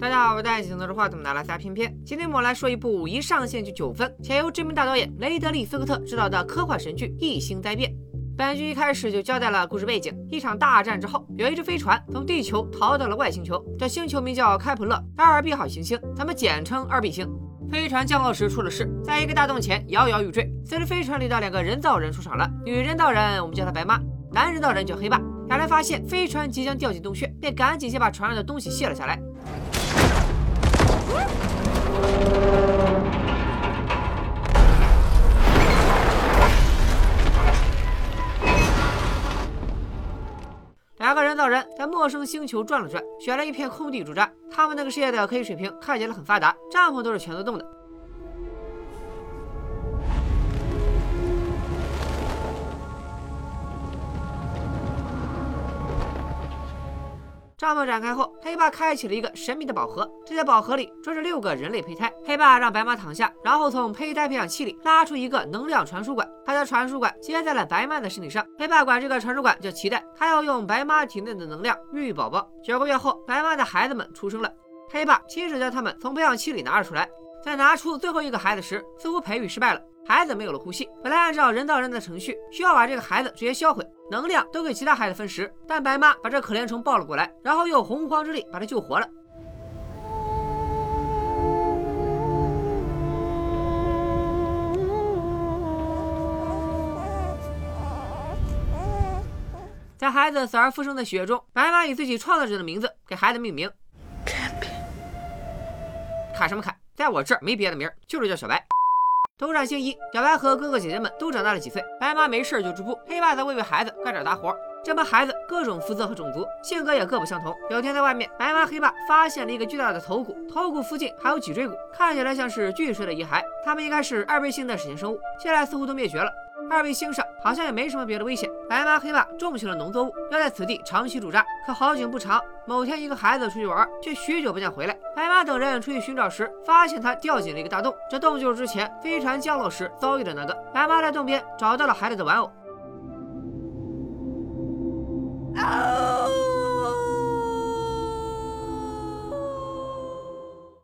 大家好，我是戴眼镜拿着话筒的拉撒偏偏。今天我们来说一部一上线就九分，且由知名大导演雷德利·斯科特执导的科幻神剧《异星灾变》。本剧一开始就交代了故事背景：一场大战之后，有一只飞船从地球逃到了外星球，这星球名叫开普勒二 B 号行星，咱们简称二 B 星。飞船降落时出了事，在一个大洞前摇摇欲坠。随着飞船里的两个人造人出场了，女人造人我们叫她白妈，男人造人叫黑爸。两人发现飞船即将掉进洞穴，便赶紧先把船上的东西卸了下来。两个人造人在陌生星球转了转，选了一片空地驻扎。他们那个世界的科技水平看起来很发达，帐篷都是全自动的。帐篷展开后，黑爸开启了一个神秘的宝盒。这些宝盒里装着六个人类胚胎。黑爸让白妈躺下，然后从胚胎培养器里拉出一个能量传输管，他将传输管接在了白妈的身体上。黑爸管这个传输管叫脐带，他要用白妈体内的能量孕育宝宝。九个月后，白妈的孩子们出生了。黑爸亲手将他们从培养器里拿了出来，在拿出最后一个孩子时，似乎培育失败了。孩子没有了呼吸，本来按照人造人的程序，需要把这个孩子直接销毁，能量都给其他孩子分食。但白妈把这可怜虫抱了过来，然后用洪荒之力把他救活了。在孩子死而复生的喜悦中，白妈以自己创造者的名字给孩子命名。卡什么卡？在我这儿没别的名，就是叫小白。同上星移，小白和哥哥姐姐们都长大了几岁。白妈没事就织布，黑爸则喂喂孩子，干点杂活。这帮孩子各种肤色和种族，性格也各不相同。有天在外面，白妈黑爸发现了一个巨大的头骨，头骨附近还有脊椎骨，看起来像是巨蛇的遗骸。他们应该是二倍性的史前生物，现在似乎都灭绝了。二位星上好像也没什么别的危险。白妈黑爸种起了农作物，要在此地长期驻扎。可好景不长，某天一个孩子出去玩，却许久不见回来。白妈等人出去寻找时，发现他掉进了一个大洞。这洞就是之前飞船降落时遭遇的那个。白妈在洞边找到了孩子的玩偶。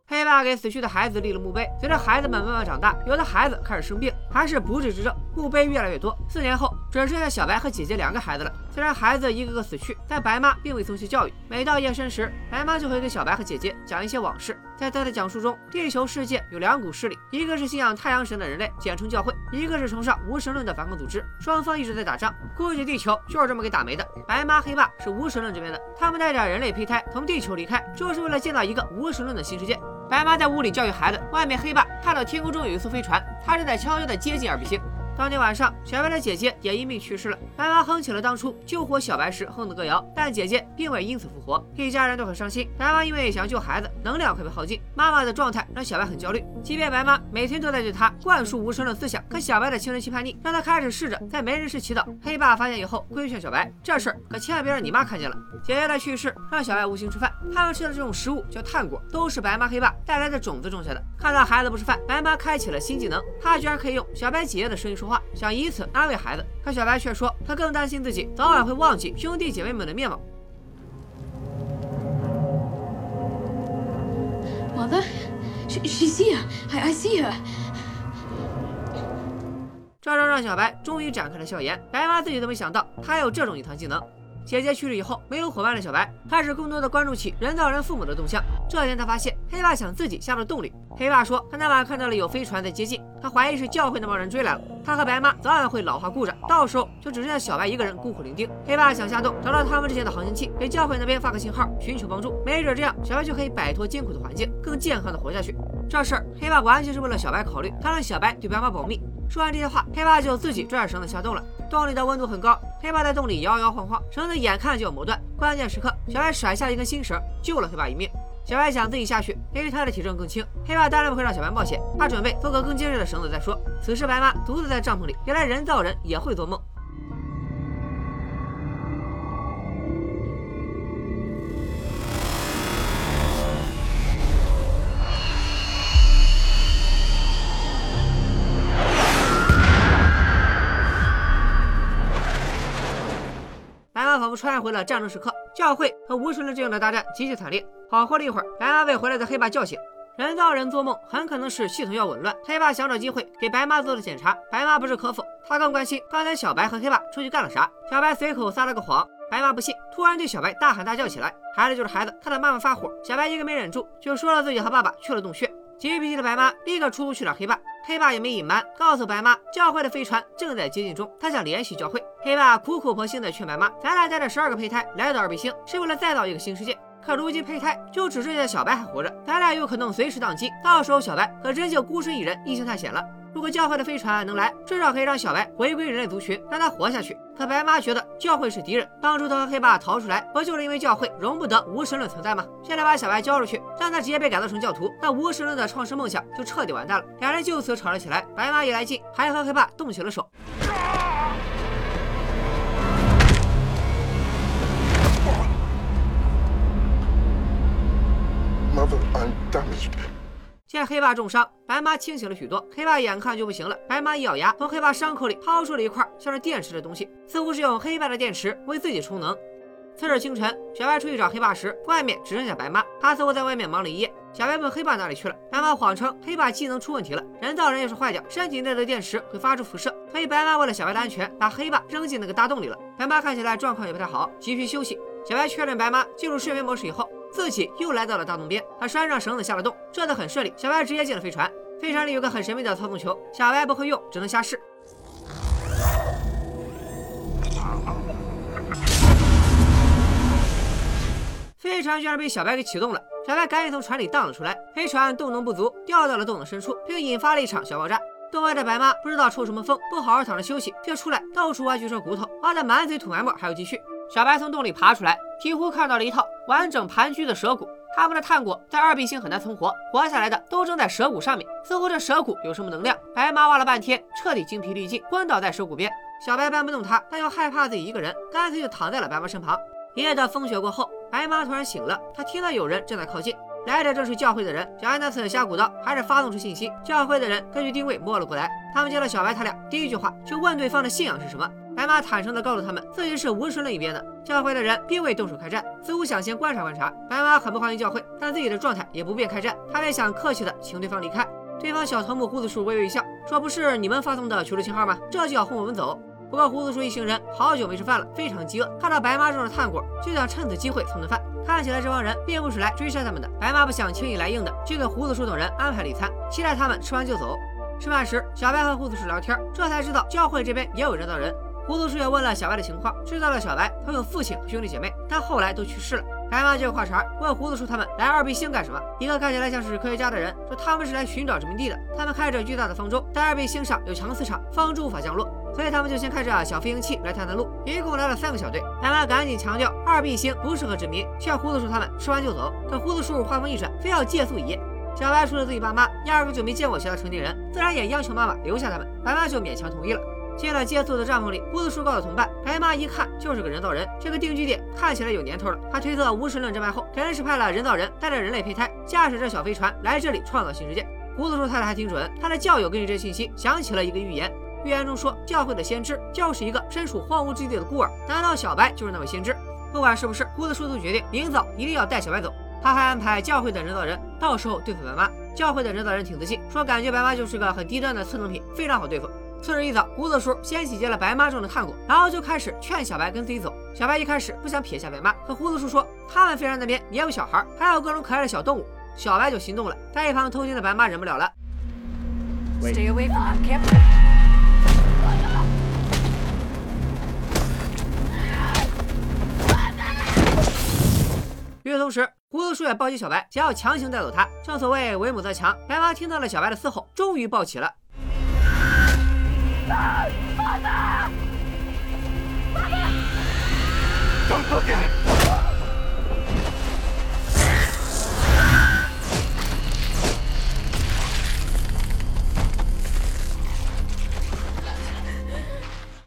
黑爸给死去的孩子立了墓碑。随着孩子们慢慢长大，有的孩子开始生病，还是不治之症，墓碑越来越多。四年后，只剩下小白和姐姐两个孩子了。虽然孩子一个个死去，但白妈并未松懈教育。每到夜深时，白妈就会给小白和姐姐讲一些往事。在她的讲述中，地球世界有两股势力，一个是信仰太阳神的人类，简称教会；一个是崇尚无神论的反恐组织。双方一直在打仗，估计地球就是这么给打没的。白妈黑爸是无神论这边的，他们带着人类胚胎从地球离开，就是为了建造一个无神论的新世界。白妈在屋里教育孩子，外面黑爸看到天空中有一艘飞船，他正在悄悄地接近二比星。当天晚上，小白的姐姐也因病去世了。白妈哼起了当初救活小白时哼的歌谣，但姐姐并未因此复活，一家人都很伤心。白妈因为想救孩子，能量快被耗尽，妈妈的状态让小白很焦虑。即便白妈每天都在对他灌输无神论思想，可小白的青春期叛逆让他开始试着在没人时祈祷。黑爸发现以后，规劝小白，这事儿可千万别让你妈看见了。姐姐的去世让小白无心吃饭，他们吃的这种食物叫炭果，都是白妈黑爸带来的种子种下的。看到孩子不吃饭，白妈开启了新技能，她居然可以用小白姐姐的声音说。话，想以此安慰孩子，可小白却说他更担心自己早晚会忘记兄弟姐妹们的面貌。Mother, she's here. I see her. 这招让小白终于展开了笑颜。白妈自己都没想到，他有这种隐藏技能。姐姐去世以后，没有伙伴的小白开始更多的关注起人造人父母的动向。这天，他发现黑爸想自己下了洞里。黑爸说，他那晚看到了有飞船在接近，他怀疑是教会那帮人追来了。他和白妈早晚会老化故障，到时候就只剩下小白一个人孤苦伶仃。黑爸想下洞找到他们之前的航行器，给教会那边发个信号，寻求帮助。没准这样，小白就可以摆脱艰苦的环境，更健康的活下去。这事儿，黑爸完全是为了小白考虑，他让小白对白妈保密。说完这些话，黑爸就自己拽着绳子下洞了。洞里的温度很高，黑爸在洞里摇摇晃晃，绳子眼看就要磨断。关键时刻，小白甩下一根新绳，救了黑爸一命。小白想自己下去，因为他的体重更轻。黑爸当然不会让小白冒险，他准备做个更结实的绳子再说。此时，白妈独自在帐篷里，原来人造人也会做梦。穿越回了战争时刻，教会和无神论阵营的大战极其惨烈。好过了一会儿，白妈被回来的黑爸叫醒。人造人做梦很可能是系统要紊乱。黑爸想找机会给白妈做了检查，白妈不置可否。他更关心刚才小白和黑爸出去干了啥。小白随口撒了个谎，白妈不信，突然对小白大喊大叫起来。孩子就是孩子，看到妈妈发火，小白一个没忍住，就说了自己和爸爸去了洞穴。急脾气的白妈立刻出去找黑爸，黑爸也没隐瞒，告诉白妈教会的飞船正在接近中，他想联系教会。黑爸苦口婆心的劝白妈，咱俩带着十二个胚胎来到二倍星，是为了再造一个新世界。可如今胚胎就只剩下小白还活着，咱俩有可能随时宕机，到时候小白可真就孤身一人一星探险了。如果教会的飞船能来，至少可以让小白回归人类族群，让他活下去。可白妈觉得教会是敌人，当初她和黑爸逃出来，不就是因为教会容不得无神论存在吗？现在把小白交出去，让他直接被改造成教徒，那无神论的创世梦想就彻底完蛋了。两人就此吵了起来，白妈也来劲，还和黑爸动起了手。见黑爸重伤，白妈清醒了许多。黑爸眼看就不行了，白妈一咬牙，从黑爸伤口里掏出了一块像是电池的东西，似乎是用黑爸的电池为自己充能。次日清晨，小白出去找黑爸时，外面只剩下白妈。他似乎在外面忙了一夜。小白问黑爸哪里去了，白妈谎称黑爸技能出问题了，人造人要是坏掉，身体内的电池会发出辐射，所以白妈为了小白的安全，把黑爸扔进那个大洞里了。白妈看起来状况也不太好，急需休息。小白确认白妈进入睡眠模式以后。自己又来到了大洞边，他拴上绳子下了洞，这次很顺利。小白直接进了飞船，飞船里有个很神秘的操纵球，小白不会用，只能瞎试。飞船居然被小白给启动了，小白赶紧从船里荡了出来。飞船动能不足，掉到了洞的深处，并引发了一场小爆炸。洞外的白妈不知道抽什么风，不好好躺着休息，就出来到处挖巨兽骨头，挖得满嘴吐白沫，还要继续。小白从洞里爬出来，几乎看到了一套完整盘踞的蛇骨。他们的炭果在二 B 星很难存活，活下来的都扔在蛇骨上面，似乎这蛇骨有什么能量。白妈挖了半天，彻底精疲力尽，昏倒在蛇骨边。小白搬不动他，但又害怕自己一个人，干脆就躺在了白妈身旁。一夜的风雪过后，白妈突然醒了，她听到有人正在靠近，来者正是教会的人。小白那次瞎鼓捣，还是发送出信息，教会的人根据定位摸了过来。他们见了小白，他俩第一句话就问对方的信仰是什么。白妈坦诚地告诉他们，自己是无神论一边的。教会的人并未动手开战，似乎想先观察观察。白妈很不欢迎教会，但自己的状态也不便开战，他便想客气地请对方离开。对方小头目胡子叔微微一笑，说：“不是你们发送的求助信号吗？这就要轰我们走？”不过胡子叔一行人好久没吃饭了，非常饥饿，看到白妈种的炭果，就想趁此机会蹭顿饭。看起来这帮人并不是来追杀他们的。白妈不想轻易来硬的，就给胡子叔等人安排了一餐，期待他们吃完就走。吃饭时，小白和胡子叔聊天，这才知道教会这边也有人造人。胡子叔也问了小白的情况，知道了小白他有父亲和兄弟姐妹，但后来都去世了。白妈接过话茬，问胡子叔他们来二 B 星干什么？一个看起来像是科学家的人说他们是来寻找殖民地的。他们开着巨大的方舟，在二 B 星上有强磁场，方舟无法降落，所以他们就先开着小飞行器来探探路。一共来了三个小队。白妈赶紧强调二 B 星不适合殖民，劝胡子叔他们吃完就走。可胡子叔话锋一转，非要借宿一夜。小白说了自己爸妈压根就没见过其他成年人，自然也央求妈妈留下他们。白妈就勉强同意了。进了借宿的帐篷里，胡子叔告诉同伴，白妈一看就是个人造人，这个定居点看起来有年头了。他推测无神论战败后，肯定是派了人造人带着人类胚胎，驾驶着小飞船来这里创造新世界。胡子叔猜的还挺准，他的教友根据这信息想起了一个预言，预言中说教会的先知就是一个身处荒芜之地的孤儿，难道小白就是那位先知？不管是不是，胡子叔都决定明早一定要带小白走。他还安排教会的人造人到时候对付白妈。教会的人造人挺自信，说感觉白妈就是个很低端的次等品，非常好对付。次日一早，胡子叔先洗劫了白妈种的炭果，然后就开始劝小白跟自己走。小白一开始不想撇下白妈，可胡子叔说他们飞船那边也有小孩，还有各种可爱的小动物，小白就心动了。在一旁偷听的白妈忍不了了。与此同时，胡子叔也抱起小白，想要强行带走他。正所谓为母则强，白妈听到了小白的嘶吼，终于抱起了。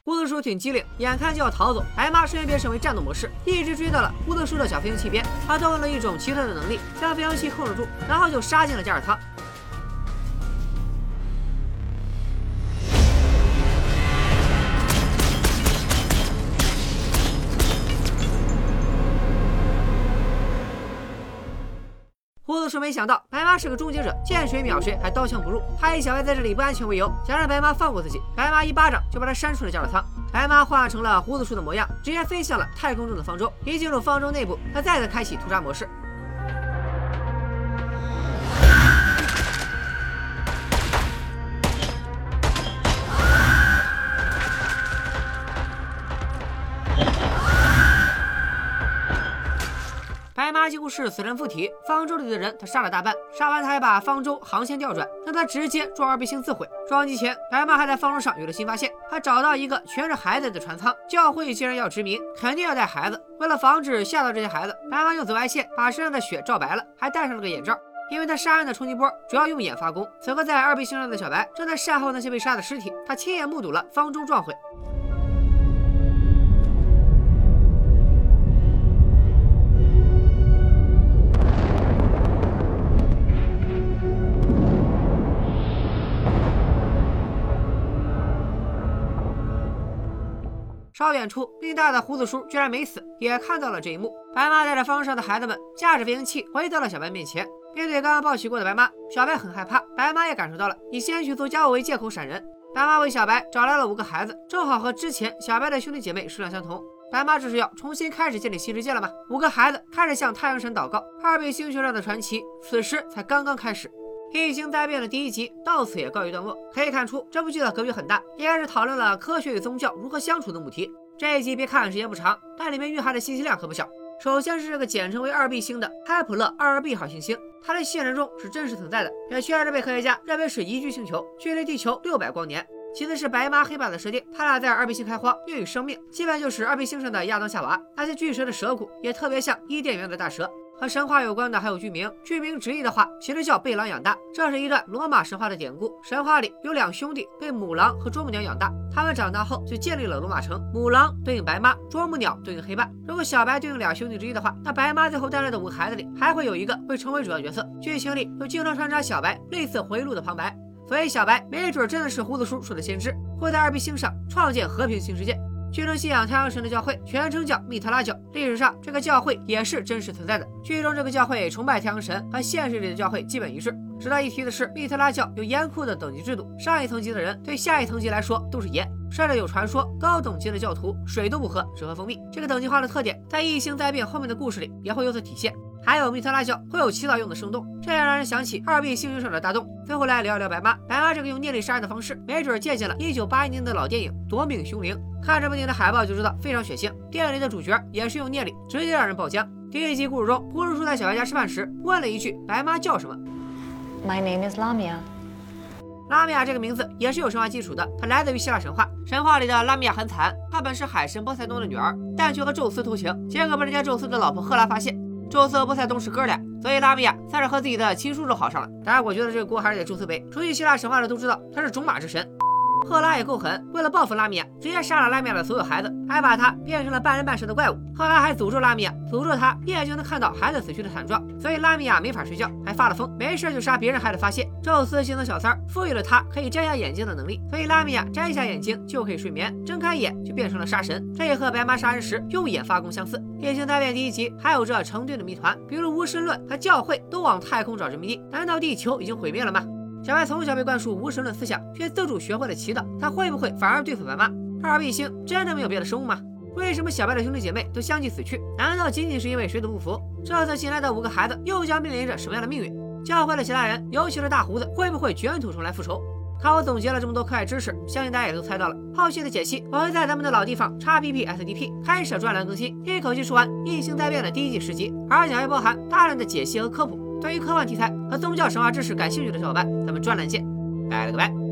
胡子叔挺机灵，眼看就要逃走，白妈瞬间变身为战斗模式，一直追到了胡子叔的小飞行器边。他动用了一种奇特的能力，将飞行器控制住，然后就杀进了加尔舱。胡子叔没想到白妈是个终结者，见谁秒谁，还刀枪不入。他以小白在这里不安全为由，想让白妈放过自己。白妈一巴掌就把他扇出了驾驶舱。白妈化成了胡子叔的模样，直接飞向了太空中的方舟。一进入方舟内部，他再次开启屠杀模式。白妈几乎是死人附体，方舟里的人他杀了大半，杀完他还把方舟航线调转，让他直接撞二倍星自毁。撞击前，白妈还在方舟上有了新发现，他找到一个全是孩子的船舱。教会既然要殖民，肯定要带孩子。为了防止吓到这些孩子，白妈用紫外线把身上的血照白了，还戴上了个眼罩，因为他杀人的冲击波主要用眼发功。此刻在二倍星上的小白正在善后那些被杀的尸体，他亲眼目睹了方舟撞毁。稍远处，命大的胡子叔居然没死，也看到了这一幕。白妈带着方上的孩子们，驾着飞行器回到了小白面前。面对刚刚抱起过的白妈，小白很害怕。白妈也感受到了，以先去做家务为借口闪人。白妈为小白找来了五个孩子，正好和之前小白的兄弟姐妹数量相同。白妈这是要重新开始建立新世界了吗？五个孩子开始向太阳神祷告，二倍星球上的传奇此时才刚刚开始。异星灾变的第一集到此也告一段落。可以看出，这部剧的格局很大，应该是讨论了科学与宗教如何相处的母题。这一集别看时间不长，但里面蕴含的信息量可不小。首先是这个简称为二 B 星的开普勒二二 B 号行星，它在现实中是真实存在的，也确实被科学家认为是宜居星球，距离地球六百光年。其次是白妈黑爸的设定，他俩在二 B 星开荒，孕育生命，基本就是二 B 星上的亚当夏娃。那些巨蛇的蛇骨也特别像伊甸园的大蛇。和神话有关的还有剧名，剧名直译的话其实叫被狼养大，这是一段罗马神话的典故。神话里有两兄弟被母狼和啄木鸟养大，他们长大后就建立了罗马城。母狼对应白妈，啄木鸟对应黑爸。如果小白对应两兄弟之一的话，那白妈最后带来的五个孩子里还会有一个会成为主要角色。剧情里又经常穿插小白类似回忆录的旁白，所以小白没准真的是胡子叔说的先知，会在二 B 星上创建和平新世界。剧中信仰太阳神的教会全称叫密特拉教，历史上这个教会也是真实存在的。剧中这个教会崇拜太阳神，和现实里的教会基本一致。值得一提的是，密特拉教有严酷的等级制度，上一层级的人对下一层级来说都是爷，甚至有传说高等级的教徒水都不喝，只喝蜂蜜。这个等级化的特点，在异星灾变后面的故事里也会有所体现。还有密特拉教会有祈祷用的圣洞，这也让人想起二 B 星球上的大洞。最后来聊一聊白妈，白妈这个用念力杀人的方式，没准借鉴了一九八一年的老电影《夺命凶灵》。看这部电影的海报就知道非常血腥，电影里的主角也是用念力直接让人爆浆。第一集故事中，胡子叔在小白家吃饭时问了一句：“白妈叫什么？”My name is Lamia。拉米亚这个名字也是有神话基础的，它来自于希腊神话。神话里的拉米亚很惨，她本是海神波塞冬的女儿，但却和宙斯偷情，结果被人家宙斯的老婆赫拉发现。宙斯和波塞冬是哥俩，所以拉米亚算是和自己的亲叔叔好上了。当然，我觉得这个锅还是得宙斯背。熟悉希腊神话的都知道，他是种马之神。赫拉也够狠，为了报复拉米亚，直接杀了拉米亚的所有孩子，还把他变成了半人半蛇的怪物。赫拉还诅咒拉米亚，诅咒他眼就能看到孩子死去的惨状，所以拉米亚没法睡觉，还发了疯，没事就杀别人孩子发泄。宙斯心疼小三儿，赋予了他可以摘下眼睛的能力，所以拉米亚摘下眼睛就可以睡眠，睁开眼就变成了杀神。这也和白妈杀人时用眼发功相似。变形大变第一集还有着成堆的谜团，比如巫师论和教会都往太空找殖民地，难道地球已经毁灭了吗？小白从小被灌输无神论思想，却自主学会了祈祷，他会不会反而对付白妈？二 B 星真的没有别的生物吗？为什么小白的兄弟姐妹都相继死去？难道仅仅是因为水土不服？这次新来的五个孩子又将面临着什么样的命运？教会的其他人，尤其是大胡子，会不会卷土重来复仇？看我总结了这么多课外知识，相信大家也都猜到了。后续的解析，我会在咱们的老地方 XPPSDP 开设专栏更新，一口气说完《异星灾变》的第一季十集，而且还包含大量的解析和科普。对于科幻题材和宗教神话知识感兴趣的小伙伴，咱们专栏见，拜了个拜。